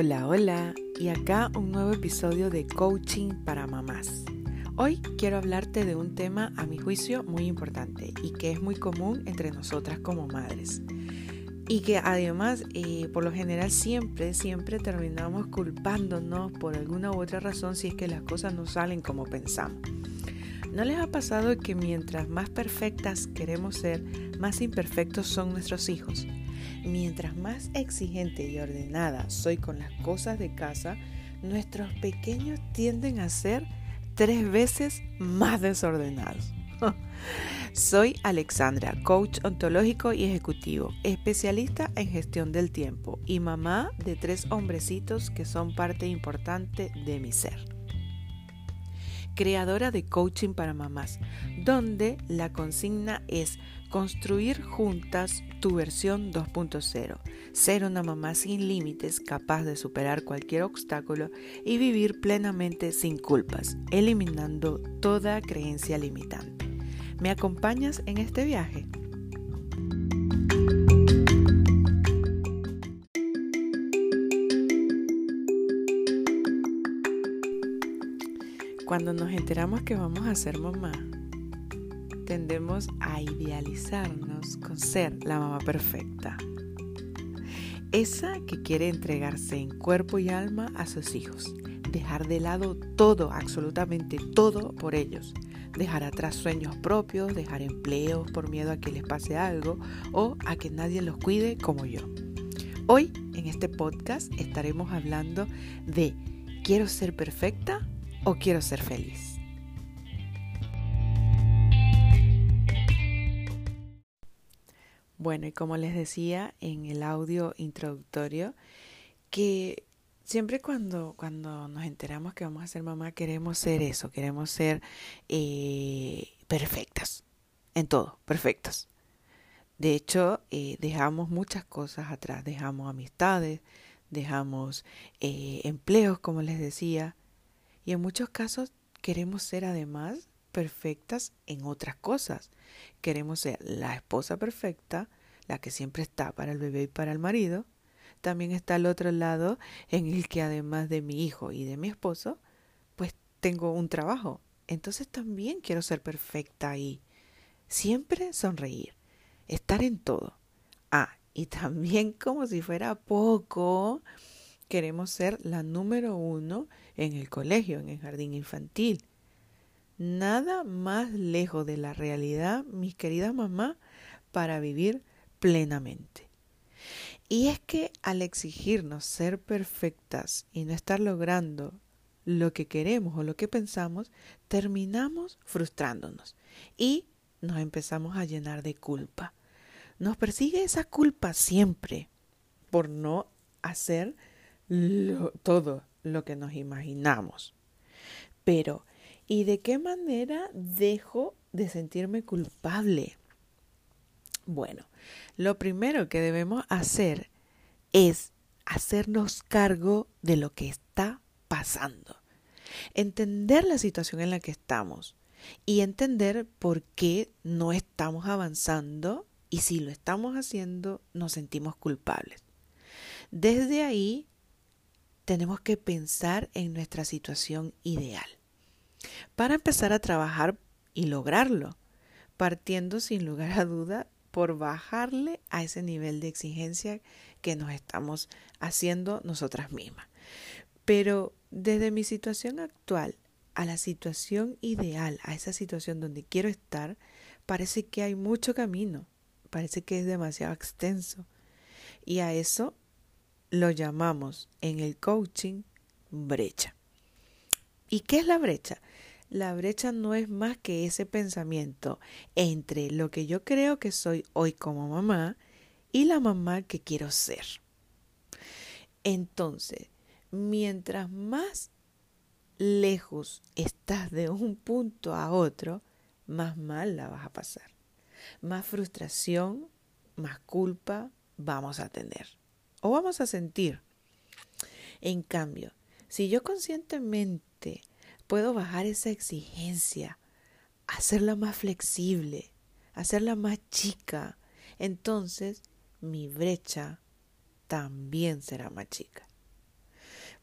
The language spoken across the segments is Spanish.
Hola, hola, y acá un nuevo episodio de Coaching para Mamás. Hoy quiero hablarte de un tema, a mi juicio, muy importante y que es muy común entre nosotras como madres. Y que además, eh, por lo general, siempre, siempre terminamos culpándonos por alguna u otra razón si es que las cosas no salen como pensamos. ¿No les ha pasado que mientras más perfectas queremos ser, más imperfectos son nuestros hijos? Mientras más exigente y ordenada soy con las cosas de casa, nuestros pequeños tienden a ser tres veces más desordenados. Soy Alexandra, coach ontológico y ejecutivo, especialista en gestión del tiempo y mamá de tres hombrecitos que son parte importante de mi ser creadora de Coaching para Mamás, donde la consigna es construir juntas tu versión 2.0, ser una mamá sin límites, capaz de superar cualquier obstáculo y vivir plenamente sin culpas, eliminando toda creencia limitante. ¿Me acompañas en este viaje? Cuando nos enteramos que vamos a ser mamá, tendemos a idealizarnos con ser la mamá perfecta. Esa que quiere entregarse en cuerpo y alma a sus hijos, dejar de lado todo, absolutamente todo por ellos, dejar atrás sueños propios, dejar empleos por miedo a que les pase algo o a que nadie los cuide como yo. Hoy en este podcast estaremos hablando de ¿quiero ser perfecta o quiero ser feliz. Bueno, y como les decía en el audio introductorio, que siempre cuando, cuando nos enteramos que vamos a ser mamá, queremos ser eso, queremos ser eh, perfectas, en todo, perfectas. De hecho, eh, dejamos muchas cosas atrás, dejamos amistades, dejamos eh, empleos, como les decía, y en muchos casos queremos ser además perfectas en otras cosas. Queremos ser la esposa perfecta, la que siempre está para el bebé y para el marido. También está el otro lado en el que además de mi hijo y de mi esposo, pues tengo un trabajo. Entonces también quiero ser perfecta ahí. Siempre sonreír, estar en todo. Ah, y también como si fuera poco, queremos ser la número uno en el colegio, en el jardín infantil. Nada más lejos de la realidad, mis queridas mamás, para vivir plenamente. Y es que al exigirnos ser perfectas y no estar logrando lo que queremos o lo que pensamos, terminamos frustrándonos y nos empezamos a llenar de culpa. Nos persigue esa culpa siempre por no hacer todo lo que nos imaginamos. Pero, ¿y de qué manera dejo de sentirme culpable? Bueno, lo primero que debemos hacer es hacernos cargo de lo que está pasando. Entender la situación en la que estamos y entender por qué no estamos avanzando y si lo estamos haciendo nos sentimos culpables. Desde ahí tenemos que pensar en nuestra situación ideal para empezar a trabajar y lograrlo, partiendo sin lugar a duda por bajarle a ese nivel de exigencia que nos estamos haciendo nosotras mismas. Pero desde mi situación actual a la situación ideal, a esa situación donde quiero estar, parece que hay mucho camino, parece que es demasiado extenso. Y a eso lo llamamos en el coaching brecha. ¿Y qué es la brecha? La brecha no es más que ese pensamiento entre lo que yo creo que soy hoy como mamá y la mamá que quiero ser. Entonces, mientras más lejos estás de un punto a otro, más mal la vas a pasar. Más frustración, más culpa vamos a tener o vamos a sentir. En cambio, si yo conscientemente puedo bajar esa exigencia, hacerla más flexible, hacerla más chica, entonces mi brecha también será más chica.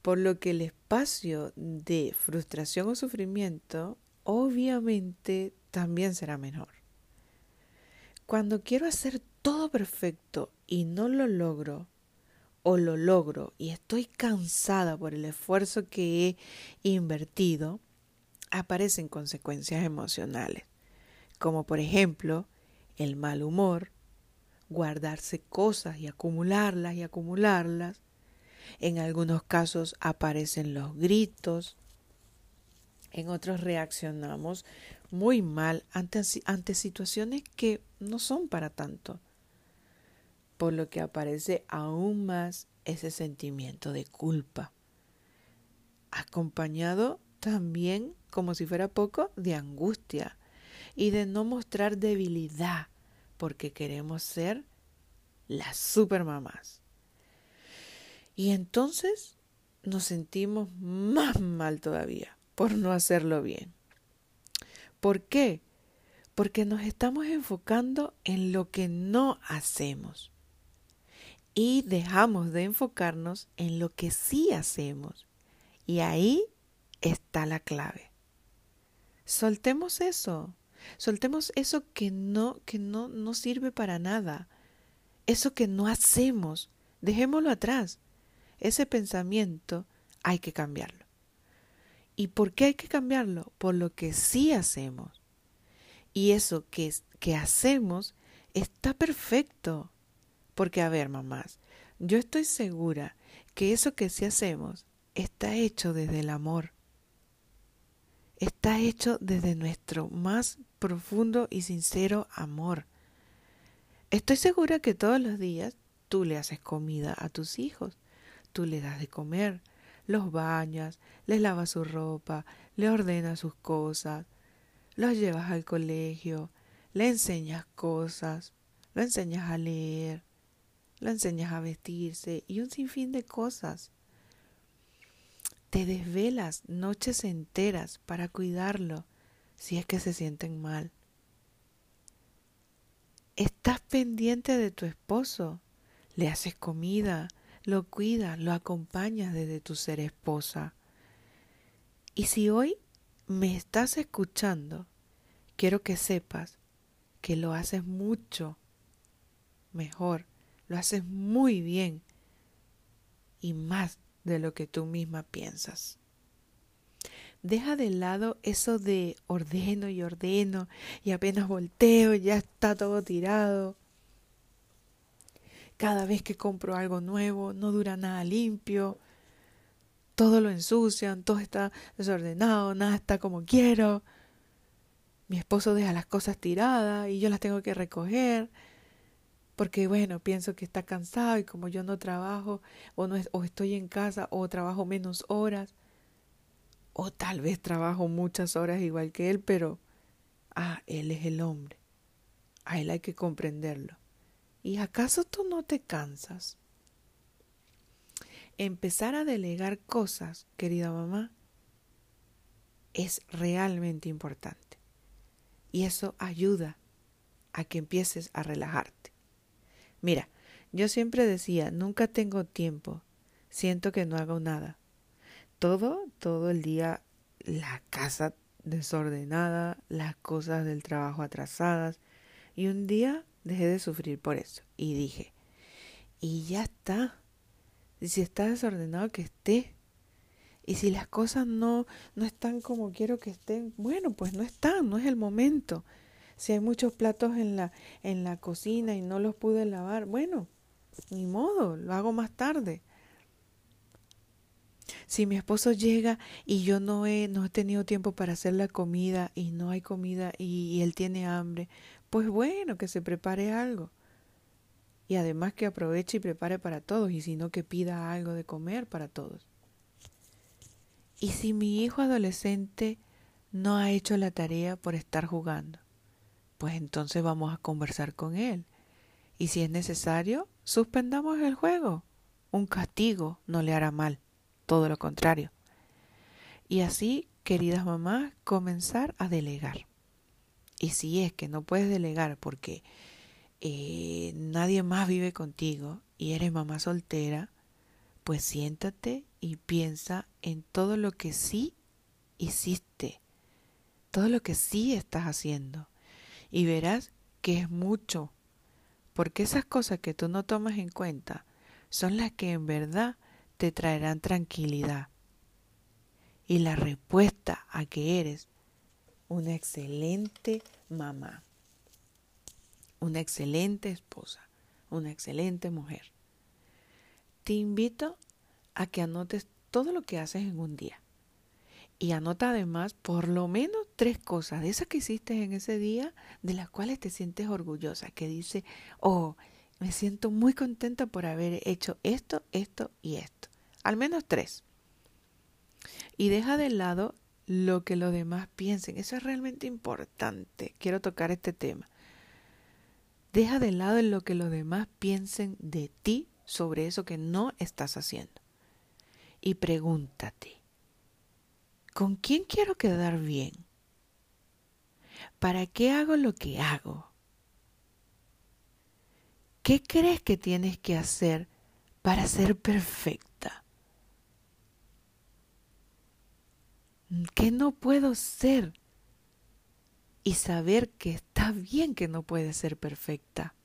Por lo que el espacio de frustración o sufrimiento obviamente también será menor. Cuando quiero hacer todo perfecto y no lo logro, o lo logro y estoy cansada por el esfuerzo que he invertido, aparecen consecuencias emocionales, como por ejemplo el mal humor, guardarse cosas y acumularlas y acumularlas. En algunos casos aparecen los gritos, en otros reaccionamos muy mal ante, ante situaciones que no son para tanto, por lo que aparece aún más ese sentimiento de culpa, acompañado también, como si fuera poco, de angustia y de no mostrar debilidad, porque queremos ser las supermamás. Y entonces nos sentimos más mal todavía por no hacerlo bien. ¿Por qué? Porque nos estamos enfocando en lo que no hacemos y dejamos de enfocarnos en lo que sí hacemos. Y ahí está la clave. Soltemos eso. Soltemos eso que no que no no sirve para nada. Eso que no hacemos, dejémoslo atrás. Ese pensamiento hay que cambiarlo. ¿Y por qué hay que cambiarlo? Por lo que sí hacemos. Y eso que, que hacemos está perfecto. Porque, a ver, mamás, yo estoy segura que eso que sí hacemos está hecho desde el amor. Está hecho desde nuestro más profundo y sincero amor. Estoy segura que todos los días tú le haces comida a tus hijos, tú le das de comer, los bañas, les lavas su ropa, le ordenas sus cosas, los llevas al colegio, le enseñas cosas, lo enseñas a leer, lo enseñas a vestirse y un sinfín de cosas. Te desvelas noches enteras para cuidarlo si es que se sienten mal. Estás pendiente de tu esposo, le haces comida, lo cuidas, lo acompañas desde tu ser esposa. Y si hoy me estás escuchando, quiero que sepas que lo haces mucho mejor, lo haces muy bien y más de lo que tú misma piensas. Deja de lado eso de ordeno y ordeno y apenas volteo ya está todo tirado. Cada vez que compro algo nuevo, no dura nada limpio. Todo lo ensucian, todo está desordenado, nada está como quiero. Mi esposo deja las cosas tiradas y yo las tengo que recoger. Porque bueno, pienso que está cansado y como yo no trabajo o no o estoy en casa o trabajo menos horas o tal vez trabajo muchas horas igual que él, pero ah, él es el hombre. A él hay que comprenderlo. ¿Y acaso tú no te cansas? Empezar a delegar cosas, querida mamá, es realmente importante. Y eso ayuda a que empieces a relajarte. Mira, yo siempre decía, nunca tengo tiempo, siento que no hago nada. Todo, todo el día, la casa desordenada, las cosas del trabajo atrasadas, y un día dejé de sufrir por eso y dije, y ya está. Y si está desordenado, que esté. Y si las cosas no, no están como quiero que estén, bueno, pues no están, no es el momento. Si hay muchos platos en la, en la cocina y no los pude lavar, bueno, ni modo, lo hago más tarde. Si mi esposo llega y yo no he, no he tenido tiempo para hacer la comida y no hay comida y él tiene hambre, pues bueno, que se prepare algo. Y además que aproveche y prepare para todos, y si no que pida algo de comer para todos. Y si mi hijo adolescente no ha hecho la tarea por estar jugando, pues entonces vamos a conversar con él. Y si es necesario, suspendamos el juego. Un castigo no le hará mal, todo lo contrario. Y así, queridas mamás, comenzar a delegar. Y si es que no puedes delegar porque eh, nadie más vive contigo y eres mamá soltera, pues siéntate y piensa en todo lo que sí hiciste, todo lo que sí estás haciendo. Y verás que es mucho, porque esas cosas que tú no tomas en cuenta son las que en verdad te traerán tranquilidad. Y la respuesta a que eres una excelente mamá, una excelente esposa, una excelente mujer. Te invito a que anotes todo lo que haces en un día. Y anota además por lo menos tres cosas de esas que hiciste en ese día de las cuales te sientes orgullosa, que dice, oh, me siento muy contenta por haber hecho esto, esto y esto. Al menos tres. Y deja de lado lo que los demás piensen. Eso es realmente importante. Quiero tocar este tema. Deja de lado lo que los demás piensen de ti sobre eso que no estás haciendo. Y pregúntate, ¿con quién quiero quedar bien? ¿Para qué hago lo que hago? ¿Qué crees que tienes que hacer para ser perfecta? ¿Qué no puedo ser? Y saber que está bien que no puedes ser perfecta.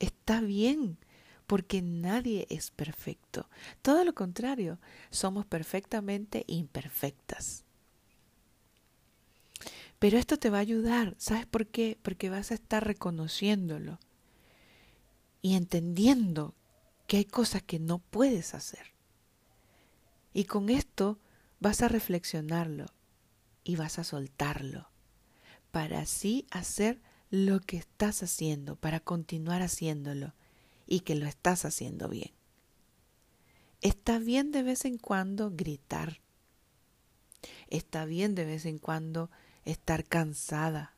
Está bien, porque nadie es perfecto. Todo lo contrario, somos perfectamente imperfectas. Pero esto te va a ayudar, ¿sabes por qué? Porque vas a estar reconociéndolo y entendiendo que hay cosas que no puedes hacer. Y con esto vas a reflexionarlo y vas a soltarlo para así hacer lo que estás haciendo, para continuar haciéndolo y que lo estás haciendo bien. Está bien de vez en cuando gritar. Está bien de vez en cuando estar cansada.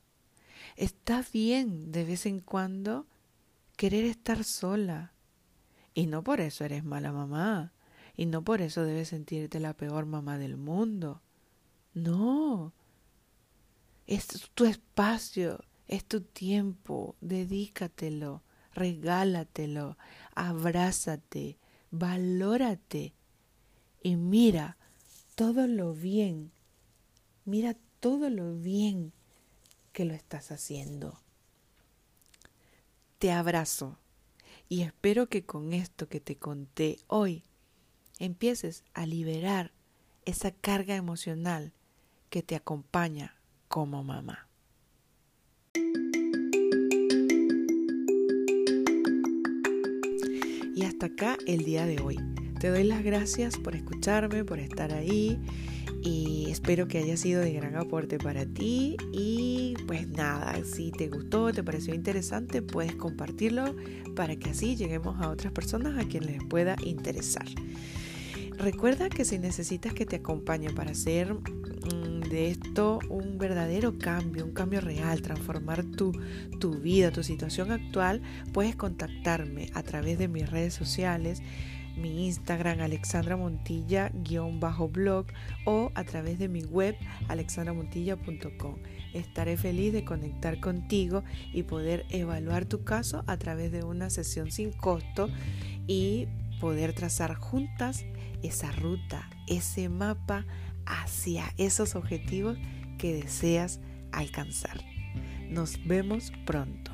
Está bien de vez en cuando querer estar sola. Y no por eso eres mala mamá. Y no por eso debes sentirte la peor mamá del mundo. No. Es tu espacio, es tu tiempo, dedícatelo, regálatelo, abrázate, valórate y mira todo lo bien, mira todo lo bien que lo estás haciendo te abrazo y espero que con esto que te conté hoy empieces a liberar esa carga emocional que te acompaña como mamá. Hasta acá el día de hoy. Te doy las gracias por escucharme, por estar ahí y espero que haya sido de gran aporte para ti y pues nada, si te gustó, te pareció interesante, puedes compartirlo para que así lleguemos a otras personas a quienes les pueda interesar. Recuerda que si necesitas que te acompañe para hacer mm, de esto un verdadero cambio, un cambio real, transformar tu, tu vida, tu situación actual, puedes contactarme a través de mis redes sociales mi Instagram Alexandra Montilla-blog o a través de mi web alexandramontilla.com. Estaré feliz de conectar contigo y poder evaluar tu caso a través de una sesión sin costo y poder trazar juntas esa ruta, ese mapa hacia esos objetivos que deseas alcanzar. Nos vemos pronto.